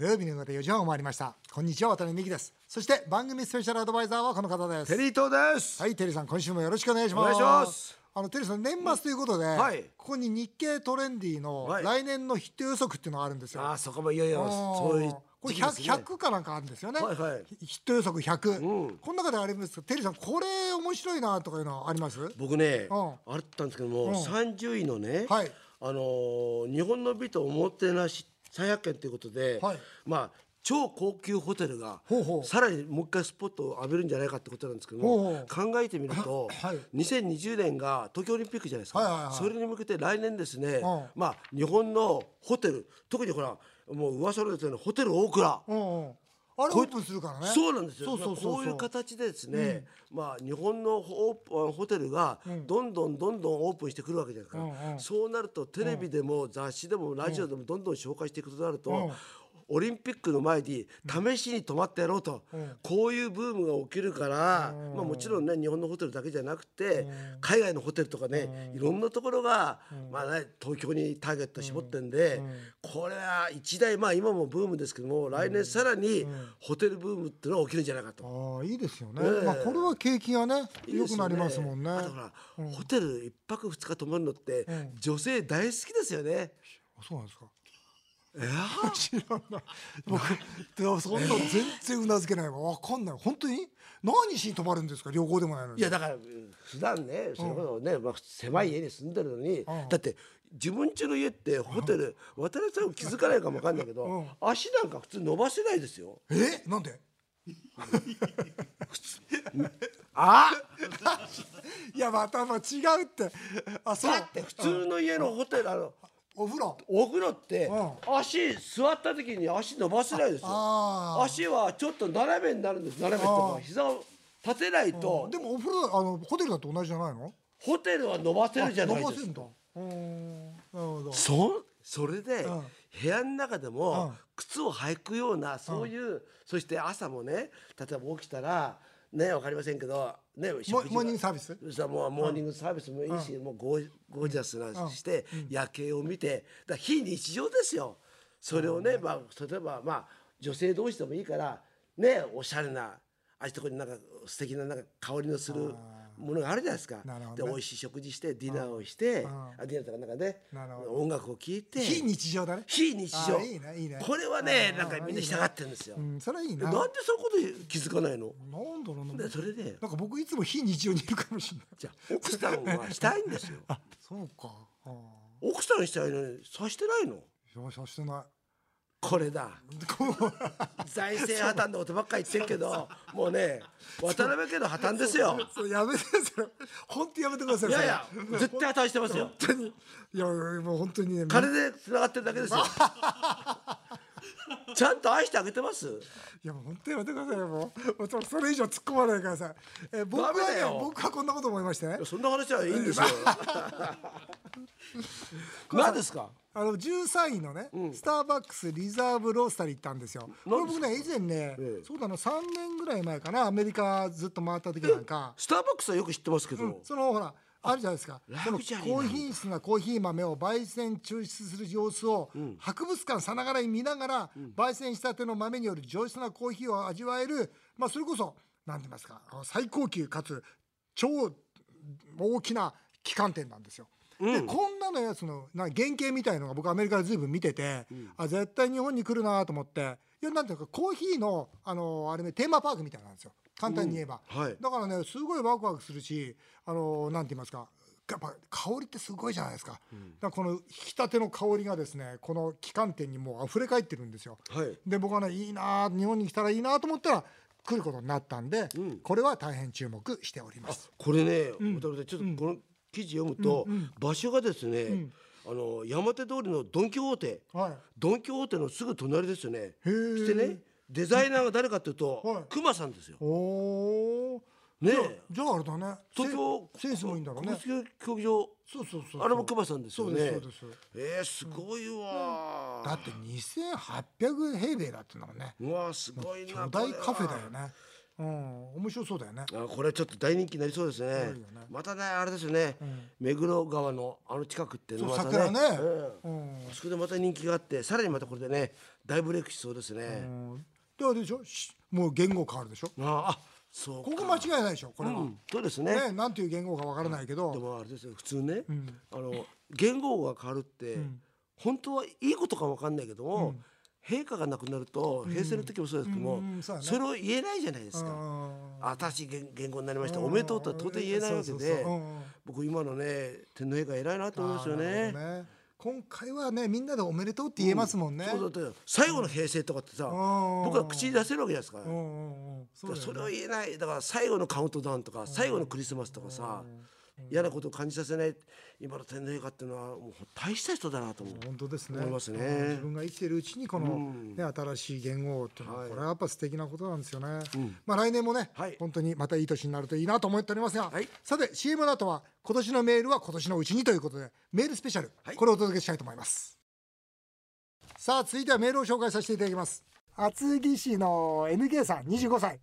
土曜日の夕方4時半を回りました。こんにちは渡辺美希です。そして番組スペシャルアドバイザーはこの方です。テリー東です。はいテリーさん今週もよろしくお願いします。お願いします。あのテリーさん年末ということで、はい、ここに日経トレンディの来年のヒット予測っていうのがあるんですよ、はい、あそこもいよいよそういこれ 100, 100かなんかあるんですよね、はいはい、ヒット予測100、うん、この中でありますけどテリーさんこれ面白いなとかいうのはあります？僕ね、うん、あったんですけども、うん、30位のね、はい、あのー、日本の美とおもてなしっ300ということで、はい、まあ超高級ホテルがさらにもう一回スポットを浴びるんじゃないかってことなんですけども考えてみると、はい、2020年が東京オリンピックじゃないですか、はいはいはい、それに向けて来年ですね、まあ、日本のホテル特にほらもう噂のですよねホテル大蔵、あれオープンするからねそうなんですよ。そうそうそうそうこういう形でですね、まあ日本のホホホテルがどんどんどんどんオープンしてくるわけじゃないですか。うんうんそうなるとテレビでも雑誌でもラジオでもどんどん紹介していくとなると。うんオリンピックの前に試しに泊まってやろうと、こういうブームが起きるから、まあ、もちろんね日本のホテルだけじゃなくて、海外のホテルとかね、いろんなところが、まあね、東京にターゲット絞ってんで、これは一大まあ今もブームですけども来年さらにホテルブームっていうのが起きるんじゃないかと。ああいいですよね、ええ。まあこれは景気がね良くなりますもんね。あとほら、ホテル一泊二日泊まるのって、女性大好きですよね。あそうなんですかいや知らない。僕でもそんなの全然うなずけないわわかんない。本当に？何しに泊まるんですか？旅行でもないのに。いやだから普段ねそれこそね、まあ、狭い家に住んでるのに、だって自分家の家ってホテル、渡辺さん気づかないかもわかんないけど、足なんか普通伸ばせないですよ。え？なんで？あ？いやまたまあ違うって。あそう。だって普通の家のホテルあのお風呂？お風呂ってう足座った時に足伸ばせないですよ。足はちょっと斜めになるんです。斜めっていうか膝を立てないとでもお風呂あのホテルだと同じじゃないの？ホテルは伸ばせるじゃないです。か伸ばせんだ。うーん。なるほど。そそれでうん。部屋の中でもうん。靴を履くようなそういうそして朝もね例えば起きたらねわかりませんけどねモーニングサービス？さもうモーニングサービスもいいしもうゴーゴージャスなして夜景を見てだ非日常ですよ。それをねまあ例えばまあ女性同士でもいいからねおしゃれなああいうとこになんか素敵ななんか香りのするものがあるじゃないですか。ね。で美味しい食事してディナーをしてん。あディナーとかなんかね音楽を聴いて非日常だね。非日常。あいいねいいね。これはねなんかみんな従ってるんですよ。うんそれはいいでな。なんでそういうこと気づかないの？なんだろうなでそれで。なんか僕いつも非日常にいるかもしれない。じゃあ奥さんはしたいんですよ。あそうか。あ奥さんしたいのにさしてないの？あよしさしてないこれだ。財政破綻のことばっかり言ってるけどもうね渡辺家の破綻ですよ。やめてそれ本当やめてくださいいやいや絶対破綻してますよ。本当に。いやもう本当にね金でつながってるだけですよ。ちゃんと愛してあげてます？いやもう本当やめてくださいよもう。そそれ以上突っ込まないでください。え僕はね僕はこんなこと思いまして。ねそんな話はいいんですよ。何ですか？あの13位のね、スターバックスリザーブロースターに行ったんですよ。これ僕ね以前ね、ええ。そうだな3年ぐらい前かなアメリカずっと回った時なんか、スターバックスはよく知ってますけど、そのほらあるじゃないですか。そのラグジュアリーな高品質なコーヒー豆を焙煎抽出する様子を、博物館さながらに見ながら、焙煎したての豆による上質なコーヒーを味わえる、まあ、それこそ何て言いますかあの最高級かつ超大きな旗艦店なんですよ。でこんなのやつのな原型みたいのが僕アメリカでずいぶん見てて、あ絶対日本に来るなと思って。いやなんていうかコーヒーのあのあれねテーマパークみたいなんですよ。簡単に言えば、はい。だからねすごいワクワクするしあのなんて言いますか。やっぱ香りってすごいじゃないですか,、だからこの引き立ての香りがですねこの旗艦店にもう溢れ返ってるんですよ、はい。で僕はねいいな日本に来たらいいなと思ったら来ることになったんで、これは大変注目しております。これね、渡辺さんちょっとこの記事読むと、場所がですね、あの山手通りのドン・キホーテ、はい。ドン・キホーテのすぐ隣ですよね。してねデザイナーが誰かというと、はい。クマさんですよ。おおねじゃあああれだね。東京セセンスもいいんだろうね。競技場。そうそうそうあれもクマさんですよね。そうですそうです。えー、すごいわ、だって2800平米だってのはね。うわすごいな巨大カフェだよねうん。面白そうだよね。あこれちょっと大人気になりそうですね。ね。またねあれですよね、目黒川のあの近くっていうのそうまたね。桜ね。うん。うん。あそこでまた人気があってさらにまたこれでね大ブレイクしそうですね、うん。であれでしょ？しもう言語変わるでしょ？ああそうか。ここ間違いないでしょ？これは、うんそうですね。ねなんていう言語かわからないけど、でもあれですよ普通ね、あの言語が変わるって、本当はいいことかわかんないけども、陛下が亡くなると平成の時もそうですけども、うんうんそね。それを言えないじゃないですか、うん新しい言言語になりました、おめでとうとは到底言えないわけで僕今のね天皇陛下偉いなと思いますよね。今回はねみんなでおめでとうって言えますもんね、そうだって最後の平成とかってさ、ん僕は口に出せるわけじゃないですか、そうだよね。それを言えない。だから最後のカウントダウンとか最後のクリスマスとかさ嫌なことを感じさせない今の天皇陛下っていうのはもう大した人だなと思う。本当ですね。思いますね。うん自分が生きているうちにこの、ね、新しい言語っていうのは、はい。これはやっぱ素敵なことなんですよね、まあ来年もね、はい。本当にまたいい年になるといいなと思っておりますが、はい。さて CM の後は今年のメールは今年のうちにということでメールスペシャル、はい。これをお届けしたいと思います。さあ続いてはメールを紹介させていただきます。厚木市の NK さん25歳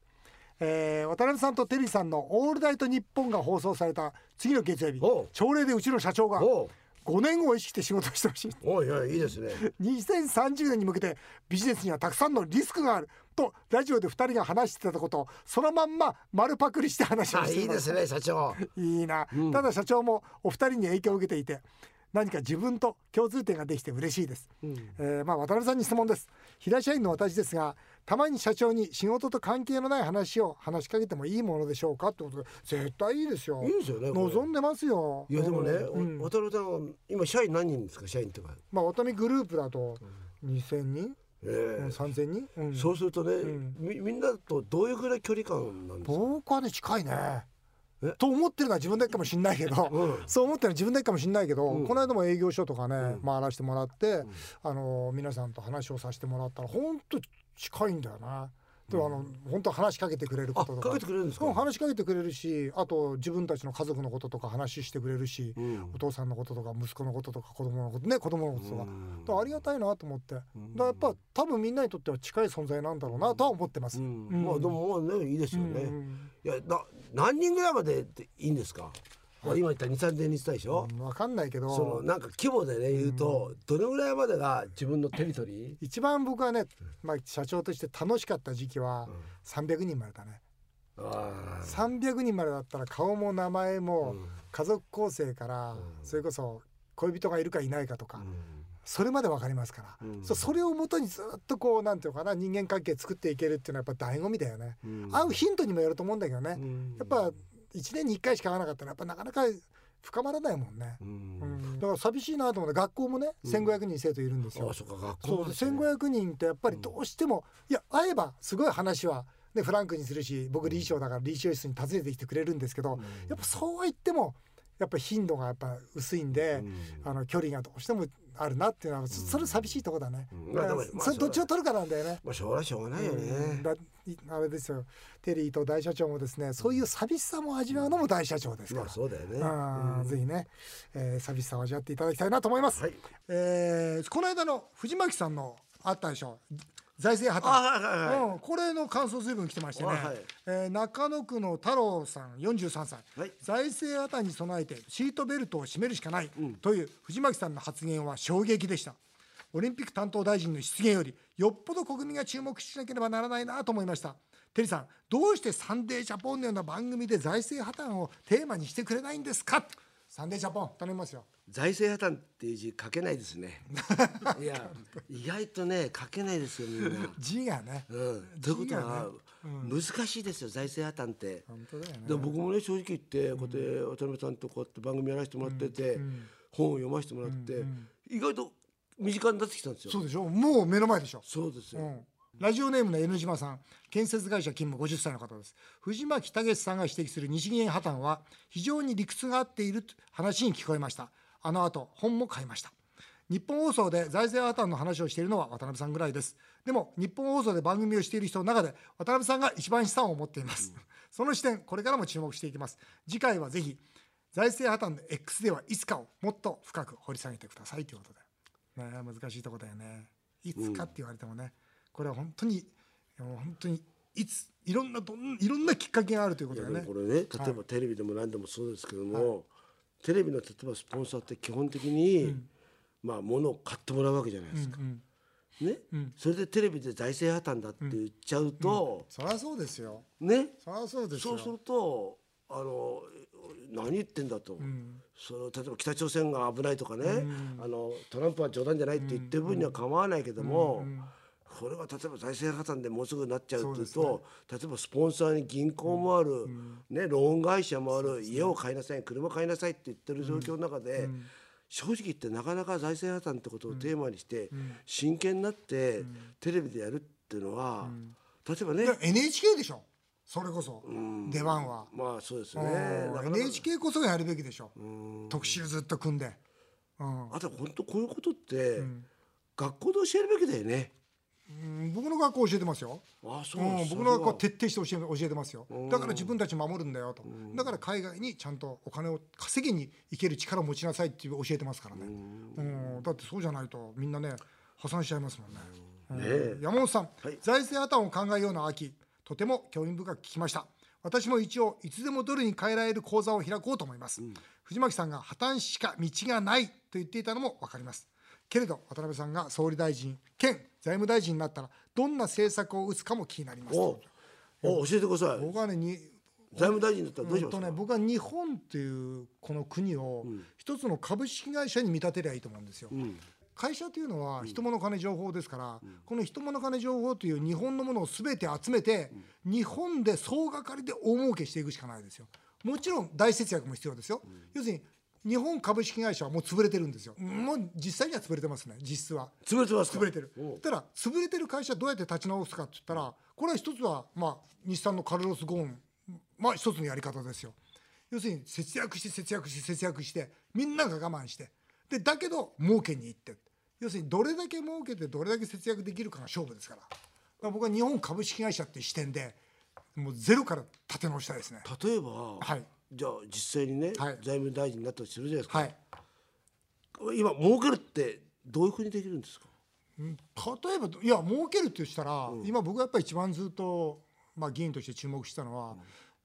えー渡辺さんとテリーさんの「オールナイトニッポン」が放送された次の月曜日朝礼でうちの社長がおう。5年後を意識して仕事をしてほしいおいおいいいですね。2030年に向けてビジネスにはたくさんのリスクがあるとラジオで2人が話してたことをそのまんま丸パクリして話をあしていまいいですすね社長。いいな、ただ社長もお二人に影響を受けていて何か自分と共通点ができて嬉しいです、えーまあ渡辺さんに質問です。平社員の私ですがたまに社長に仕事と関係のない話を話しかけてもいいものでしょうかってことで絶対いいですよ。いいですよね望んでますよ。いやでもね、うん。渡辺さんは今社員何人ですか？社員とか。まあ渡辺グループだと2000人、え。うん、3000人、うん。そうするとね、みみんなとどういうぐらい距離感なんですか？僕はね近いね。え？と思ってるのは自分だけかもしれないけど、うん。そう思ってるのは自分だけかもしれないけど、この間も営業所とかね、回らせてもらって、あの皆さんと話をさせてもらったら本当近いんだよな。でもあの本当話しかけてくれることとか。あかけてくれるんですか？うん話しかけてくれるしあと自分たちの家族のこととか話してくれるし、ん。お父さんのこととか息子のこととか子供のことね子供のこととか,、だからありがたいなと思って、だからやっぱ多分みんなにとっては近い存在なんだろうなとは思ってます。うん。まあでもまあねいいですよね。うん。いやな何人ぐらいまでっていいんですか？今言った二三千人言ったでしょ？分かんないけど。そのなんか規模でね言うと、どのぐらいまでが自分のテリトリー？一番僕はね、まあ、社長として楽しかった時期は300人までだね、ああ。300人までだったら顔も名前も家族構成から、それこそ恋人がいるかいないかとか、それまで分かりますから、そうそれをもとにずっとこうなんていうのかな人間関係作っていけるっていうのはやっぱ醍醐味だよね、会うヒントにもよると思うんだけどね、やっぱ1年に1回しか会わなかったらやっぱなかなか深まらないもんね、うん。だから寂しいなと思って学校もね1500人生徒いるんですよ、あそっか学そう校なんですね。1500人ってやっぱりどうしても、いや会えばすごい話は、ね、フランクにするし僕理事長だから理事長室に訪ねてきてくれるんですけど、やっぱそうは言ってもやっぱ頻度がやっぱ薄いんで、あの距離がどうしてもあるなっていうのはそそれ寂しいとこだね、まあそれどっちを取るかなんだよね。まあしょうがないしょうがないよね。あれですよ。テリーと大社長もですねそういう寂しさも味わうのも大社長ですから。まあ、そうだよね。あーぜひね、えー、寂しさを味わっていただきたいなと思います。はい。えーこの間の藤巻さんのあったでしょ財政破綻。あはいはいはい。うん、これの感想随分来てましてね、あはい。えー中野区の太郎さん43歳、はい。財政破綻に備えてシートベルトを締めるしかない、という藤巻さんの発言は衝撃でした。オリンピック担当大臣の失言よりよっぽど国民が注目しなければならないなと思いました。テリーさんどうしてサンデージャポンのような番組で財政破綻をテーマにしてくれないんですか？サンデージャポン頼みますよ財政破綻っていう字書けないですね。いや意外とね書けないですよみんな。字がね、うん、ということ字がはね、難しいですよ財政破綻って。本当だよね。で僕もね正直言ってこうやって渡辺さんとこうやって番組やらせてもらってて、本を読ませてもらって、意外と身近になってきたんですよ。そうでしょ？もう目の前でしょ？そうですよ。うん。ラジオネームの N 島さん。建設会社勤務50歳の方です。藤巻武さんが指摘する日銀破綻は非常に理屈が合っていると話に聞こえましたあの後本も買いました。日本放送で財政破綻の話をしているのは渡辺さんぐらいです。でも日本放送で番組をしている人の中で渡辺さんが一番資産を持っています、その視点これからも注目していきます。次回はぜひ財政破綻の X ではいつかをもっと深く掘り下げてくださいということで。ね難しいところだよね。いつかって言われてもね。これは本当にもう本当にいついろんなどんいろんなきっかけがあるということだよね。これね例えばテレビでも何でもそうですけども、テレビの例えばスポンサーって基本的に、まあ物を買ってもらうわけじゃないですか。ね、それでテレビで財政破綻だって言っちゃうと、そりゃそうですよ。ね？そりゃそうですよ。そうするとあの何言ってんだと、その例えば北朝鮮が危ないとかね、あのトランプは冗談じゃないって言ってる分には構わないけども、これが例えば財政破綻でもうすぐなっちゃうっていうと例えばスポンサーに銀行もある、ね、ローン会社もある、家を買いなさい車買いなさいって言ってる状況の中で。正直言ってなかなか財政破綻ってことをテーマにして真剣になってテレビでやるっていうのは例えばねで NHK でしょ。それこそ。出番は、まあそうですね。NHK こそがやるべきでしょ。特集ずっと組んで、うん。あと本当こういうことって学校で教えるべきだよねうん僕の学校教えてますよ。あそううん僕の学校は徹底して教え教えてますよ。だから自分たち守るんだよと。だから海外にちゃんとお金を稼ぎに行ける力を持ちなさいって教えてますからね。うん。だってそうじゃないとみんなね破産しちゃいますもんね。うん。え。山本さん、はい。財政破綻を考えるような秋とても興味深く聞きました。私も一応いつでもドルに変えられる口座を開こうと思います、藤巻さんが破綻しか道がないと言っていたのも分かります。けれど渡辺さんが総理大臣兼財務大臣になったらどんな政策を打つかも気になりますおお教えてください。僕はねに財務大臣だったらどうしうんとますか、ね僕は日本っていうこの国を一つの株式会社に見立てりゃいいと思うんですよ、会社というのは人物金情報ですから、この人物金情報という日本のものを全て集めて、日本で総がかりで大儲けしていくしかないですよ。もちろん大節約も必要ですよ、要するに日本株式会社はもう潰れてるんですよ。もう実際には潰れてますね実質は。潰れてますか？潰れてる。ただ潰れてる会社どうやって立ち直すかって言ったらこれは一つはまあ日産のカルロス・ゴーンまあ一つのやり方ですよ。要するに節約して節約して節約してみんなが我慢して。でだけど儲けに行って要するにどれだけ儲けてどれだけ節約できるかが勝負ですから。だから僕は日本株式会社っていう視点でもうゼロから立て直したいですね。例えば、はいじゃあ実際にね、はい。財務大臣になったとするじゃないですか、はい。今儲けるってどういうふうにできるんですか？例えばいや儲けるってしたら、今僕がやっぱり一番ずっと、まあ、議員として注目したのは、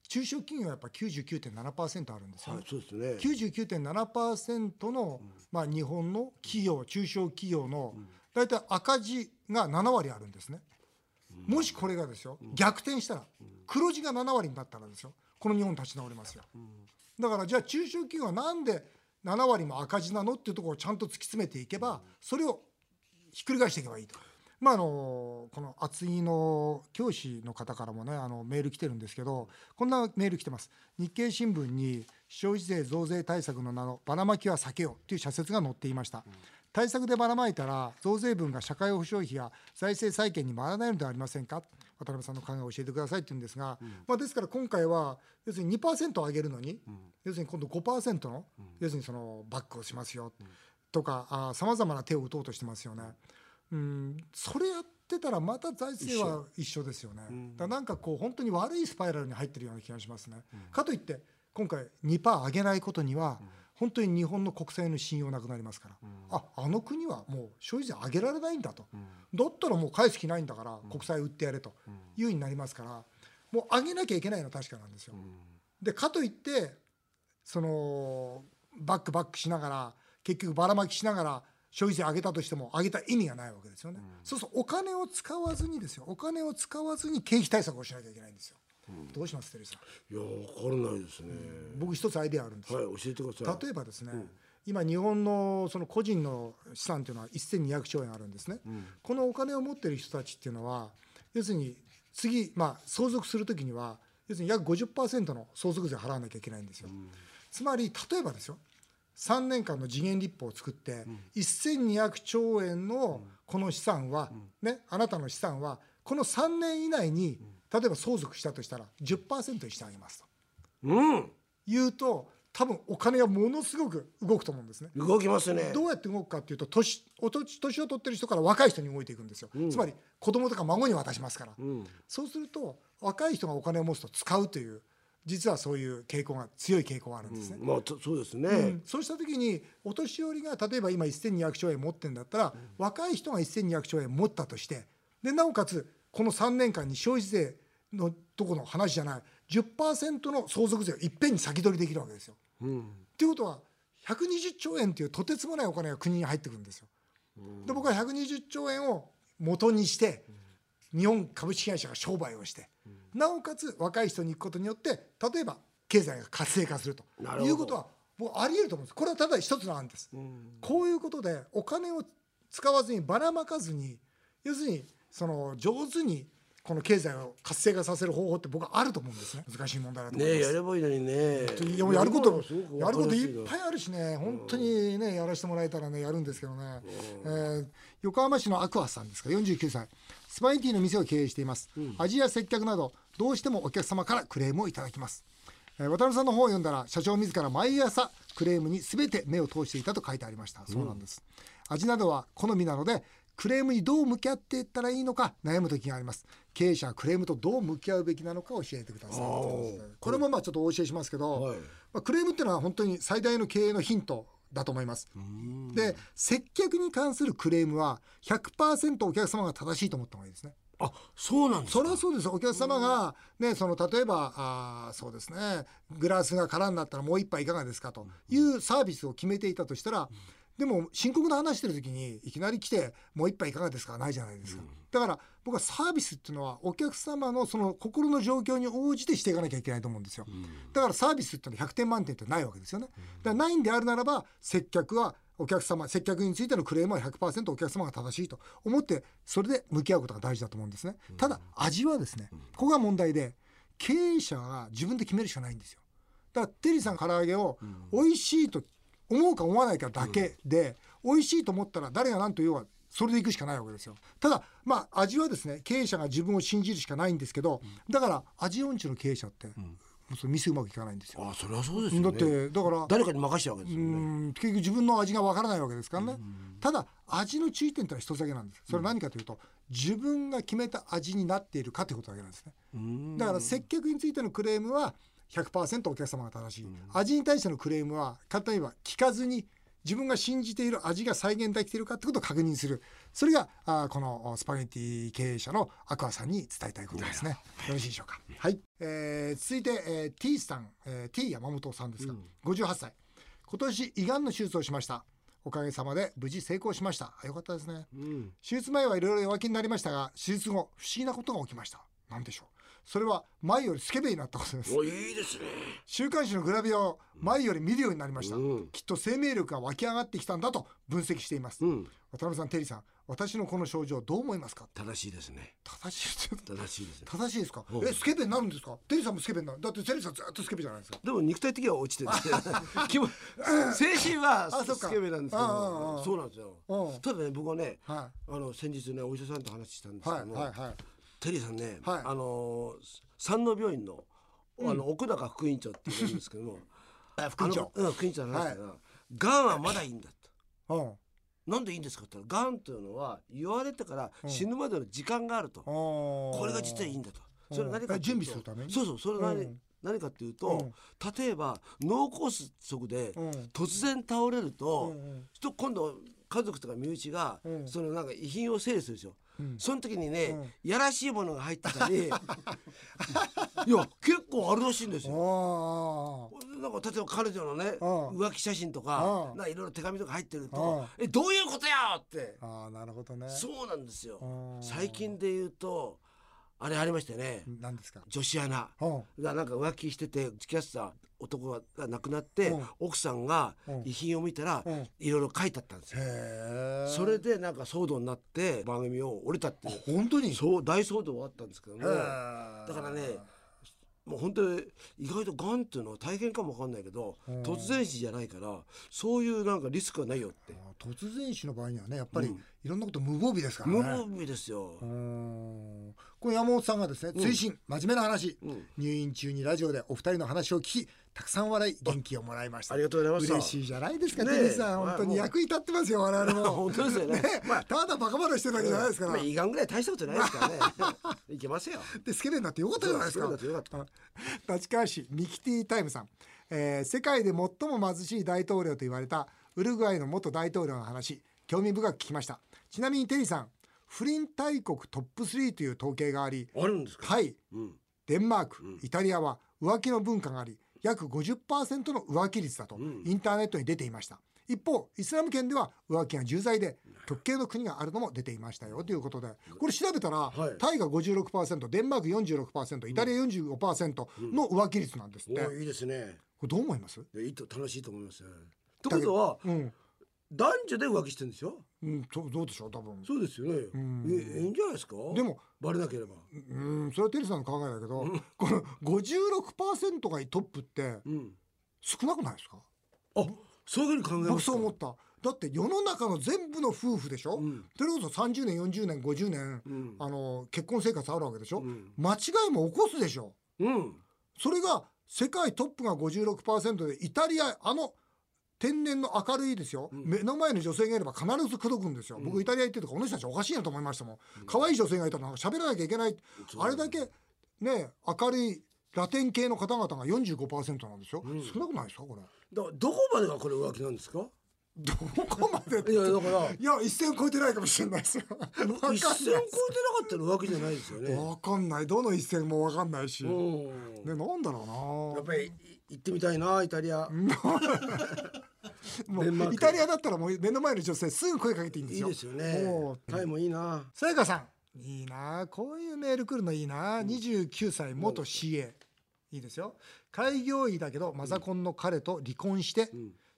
中小企業はやっぱ99.7%あるんですよ、はいそうですね。99.7%の、まあ、日本の企業中小企業の大体赤字が7割あるんですね、もしこれがですよ逆転したら黒字が7割になったらですよこの日本立ち直りますよ、だからじゃあ中小企業はなんで7割も赤字なのっていうところをちゃんと突き詰めていけばそれをひっくり返していけばいいと。まあ、あのこの厚木の教師の方からもねあのメール来てるんですけどこんなメール来てます。日経新聞に消費税増税対策の名のばらまきは避けようという社説が載っていました、対策でばらまいたら増税分が社会保障費や財政再建に回らないのではありませんか？渡辺さんの考えを教えてくださいって言うんですが、まあ、ですから今回は要するに2%上げるのに、要するに今度5%の、要するにそのバックをしますよ、とかさまざまな手を打とうとしてますよね。うん、それやってたらまた財政は一緒。ですよね。だなんかこう本当に悪いスパイラルに入ってるような気がしますね。かといって今回2%上げないことには、本当に日本の国債の信用なくなりますから、ああの国はもう消費税上げられないんだと、だったらもう返す気ないんだから国債売ってやれというふうになりますから。もう上げなきゃいけないのは確かなんですよ。でかといってそのバックバックしながら結局ばらまきしながら消費税上げたとしても上げた意味がないわけですよね、そうそうお金を使わずにですよ。お金を使わずに経費対策をしなきゃいけないんですよ、どうしますテリーさん？いや分からないですね、僕一つアイデアあるんですよ、はい教えてください。例えばですね、今日本のその個人の資産というのは1200兆円あるんですね、このお金を持っている人たちっていうのは要するに次、まあ、相続する時には要するに約50%の相続税を払わなきゃいけないんですよ、つまり例えばですよ。3年間の時限立法を作って、1200兆円のこの資産は、ね、あなたの資産はこの3年以内に例えば相続したとしたら10%にしてあげますと。うん。言うと多分お金がものすごく動くと思うんですね。動きますね。どうやって動くかっていうと年お年年を取ってる人から若い人に動いていくんですよ、つまり子供とか孫に渡しますから、そうすると若い人がお金を持つと使うという実はそういう傾向が強い傾向があるんですね。まあとそうですね、うん。そうした時にお年寄りが例えば今1200兆円持ってるんだったら、若い人が1200兆円持ったとしてでなおかつこの3年間に消費税のとこの話じゃない。10%の相続税をいっぺんに先取りできるわけですよ。うん。っていうことは120兆円っていうとてつもないお金が国に入ってくるんですよ。で僕は120兆円を元にして日本株式会社が商売をしてなおかつ若い人に行くことによって例えば経済が活性化すると。いうことは僕あり得ると思うんです。これはただ一つの案です。うん。こういうことでお金を使わずにばらまかずに要するにその上手にこの経済を活性化させる方法って僕はあると思うんですね。難しい問題だと思います。ねえやればいいのにね。いやることすごくやることいっぱいあるしね。本当にねやらせてもらえたらねやるんですけどね、えー横浜市のアクアさんですか？49歳。スパイティの店を経営しています、味や接客などどうしてもお客様からクレームをいただきます、えー渡辺さんの本を読んだら社長自ら毎朝クレームに全て目を通していたと書いてありました。そうなんです、味などは好みなのでクレームにどう向き合っていったらいいのか悩む時があります経営者はクレームとどう向き合うべきなのか教えてくださいこれもまあちょっとお教えしますけど、はい。まあ、クレームっていうのは本当に最大の経営のヒントだと思います。で接客に関するクレームは100%お客様が正しいと思った方がいいですね。あそうなんですか。それはそうです。お客様が、ね、その例えばあーそうですね。グラスが空になったらもう一杯いかがですかというサービスを決めていたとしたら、でも深刻な話してる時にいきなり来て「もう一杯いかがですか?」ないじゃないですか、だから僕はサービスっていうのはお客様のその心の状況に応じてしていかなきゃいけないと思うんですよ、だからサービスっていうのは100点満点ってないわけですよね、だからないんであるならば接客はお客様接客についてのクレームは100%お客様が正しいと思ってそれで向き合うことが大事だと思うんですね。ただ味はですねここが問題で経営者が自分で決めるしかないんですよ。だからテリーさん唐揚げを美味しいと思うか思わないかだけで、美味しいと思ったら誰が何と言おうがそれでいくしかないわけですよ。ただまあ味はですね経営者が自分を信じるしかないんですけどだから味音痴の経営者って、もうそれ店うまくいかないんですよ。あそれはそうですよね。だってだから誰かに任しちゃうわけですうよね。ん結局自分の味がわからないわけですからね、ただ味の注意点ってのは一つだけなんです。それは何かというと、自分が決めた味になっているかということだけなんですね。うん。だから接客についてのクレームは100%お客様が正しい、味に対してのクレームは簡単に言えば聞かずに自分が信じている味が再現できているかってことを確認する。それがあーこのスパゲティ経営者のアクアさんに伝えたいことですね。よろしいでしょうか。はい、えー続いて、えー、T さん、えー T 山本さんですが、58歳今年胃がんの手術をしました。おかげさまで無事成功しました。あよかったですね。うん。手術前はいろいろ弱気になりましたが手術後不思議なことが起きました。何でしょうそれは前よりスケベになったことです。おいいですね。週刊誌のグラビアを前より見るようになりました、うん。きっと生命力が湧き上がってきたんだと分析しています、うん。渡辺さんテリーさん私のこの症状どう思いますか？正しいですね。正しい正しいですね。正しいですか？うん。えスケベになるんですか？テリーさんもスケベになる。だってテリーさんずっとスケベじゃないですか。でも肉体的には落ちてる 精神はスケベなんですけどそうなんですよ。うん。ただね僕はねはあの先日ねお医者さんと話したんですいはいけども。はいはいテリーさんね、はい。あの山王病院のあの奥中副院長って言うんですけども あ副院長。うん副院長の話したら、がんはまだいいんだと。うん。なんでいいんですかって言ったらがんというのは言われてから死ぬまでの時間があると、ここれが実はいいんだと、うん。それ何か準備するために？そうそうそれ何,、うん。何かっていうと、例えば脳梗塞でうん。突然倒れると、うん今度家族とか身内が、うん。そのなんか遺品を整理するんですよ。うん。その時にね、うん。やらしいものが入ってたり。いや結構あるらしいんですよ。あなんか例えば彼女のねうん。浮気写真とかいろいろ手紙とか入ってるとうん「えどういうことや!」って。あなるほどね。そうなんですよ。うん。最近で言うとあれありましたよね。何ですか？女子アナ。う。んがなんか浮気してて付き合ってた男が亡くなってう。ん奥さんがう。ん遺品を見たらう。んいろいろ書いてあったんですよ。それでなんか騒動になって番組を降りたって本当に？そう大騒動はあったんですけどもへだーからねもう本当に意外とがんっていうのは大変かもわかんないけどう。ん突然死じゃないからそういうなんかリスクはないよって。突然死の場合にはねやっぱりうん。いろんなこと無防備ですからね。無防備ですよ。う。んこれ山本さんがですね追伸真面目な話。うん。入院中にラジオでお二人の話を聞きたくさん笑い元気をもらいました。ありがとうございました。嬉しいじゃないですかねえテリーさん。本当に役に立ってますよ我々も。本当ですよね。ねまあ。ただバカ話してるだけじゃないですから。まあ胃がんぐらい大したことないですからね。いけますよ。でスケベになってよかったじゃないですか。立川市ミキティタイムさん、えー世界で最も貧しい大統領と言われたウルグアイの元大統領の話興味深く聞きました。ちなみにテリーさん不倫大国トップ3という統計がありあるんですか？タイうん。デンマーク、イタリアは浮気の文化があり約50%の浮気率だとインターネットに出ていました、一方イスラム圏では浮気が重罪で極刑の国があるのも出ていましたよということでこれ調べたら、はい。タイが56%デンマーク46%イタリア45%の浮気率なんですって、いいですね。れどう思います、いやいいと楽しいと思いますねってことはうん男女で浮気してるんですよ。うん、どどうでしょう多分。そうですよね。ん。えいいんじゃないですか？でもバレなければ。うんそれはテリーさんの考えだけど、この56%がトップってうん。少なくないですか？あそういうふうに考えま僕すか？そう思った。だって世の中の全部の夫婦でしょ、うん。それこそ30年40年50年、うんあの結婚生活あるわけでしょ、うん。間違いも起こすでしょ？うん。それが世界トップが56%でイタリアあの天然の明るいですよ、目の前に女性がいれば必ず口説くんですよ、僕イタリア行ってるとこの人たちおかしいなと思いましたもん、可愛い女性がいたらなんか喋らなきゃいけない、あれだけね明るいラテン系の方々が45%なんですよ、少なくないですかこれ。だどこまでがこれ浮気なんですか？どこまでって。いやだから。いや一線超えてないかもしれないですよ。一線超えてなかったら浮気じゃないですよね。わかんない。どの一線もわかんないし。ね、うん。なんだろやっぱりい行ってみたいなイタリア。うな。もうイタリアだったらもう目の前の女性すぐ声かけていいんですよ。いいですよねもうタイもいいなさやかさん。いいな。こういうメール来るのいいな。二十九歳元 CA。いいですよ。開業医だけどマザコンの彼と離婚して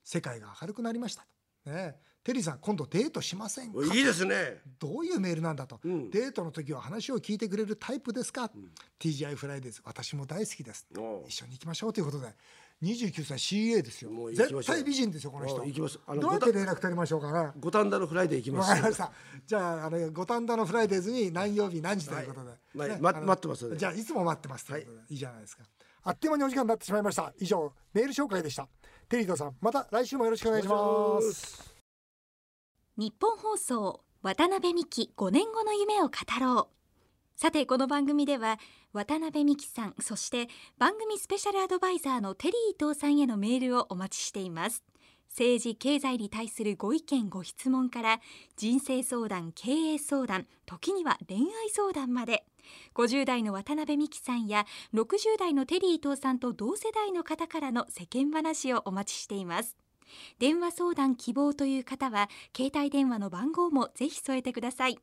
世界が明るくなりました。ねえ、テリーさん今度デートしませんか？いいですね。どういうメールなんだと、うん。デートの時は話を聞いてくれるタイプですか、TGI フライデーズ。私も大好きです。一緒に行きましょうということで。29歳 CA ですよ。絶対美人ですよこの人。行きます。どうやって連絡取りましょうかね？五反田のフライデー行きますわかりました。じゃああの五反田のフライデーズに何曜日何時ということで、はい。まあの待ってますじゃあいつも待ってますということで、い、いじゃないですか。あっという間にお時間になってしまいました。以上メール紹介でした。テリーとさんまた来週もよろしくお願いします日本放送渡辺美希5年後の夢を語ろう。さてこの番組では渡辺美希さんそして番組スペシャルアドバイザーのテリー伊藤さんへのメールをお待ちしています。政治経済に対するご意見ご質問から人生相談経営相談時には恋愛相談まで。50代の渡辺美希さんや60代のテリー伊藤さんと同世代の方からの世間話をお待ちしています。電話相談希望という方は携帯電話の番号もぜひ添えてください。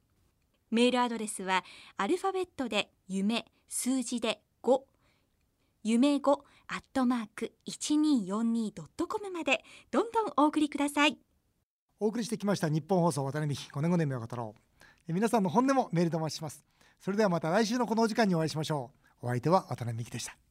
メールアドレスはアルファベットで夢数字で5夢5アットマーク 1242.com までどんどんお送りください。お送りしてきました日本放送渡辺美希5年5年目を語ろう。え皆さんの本音もメールでお待ちします。それではまた来週のこのお時間にお会いしましょう。お相手は渡辺美希でした。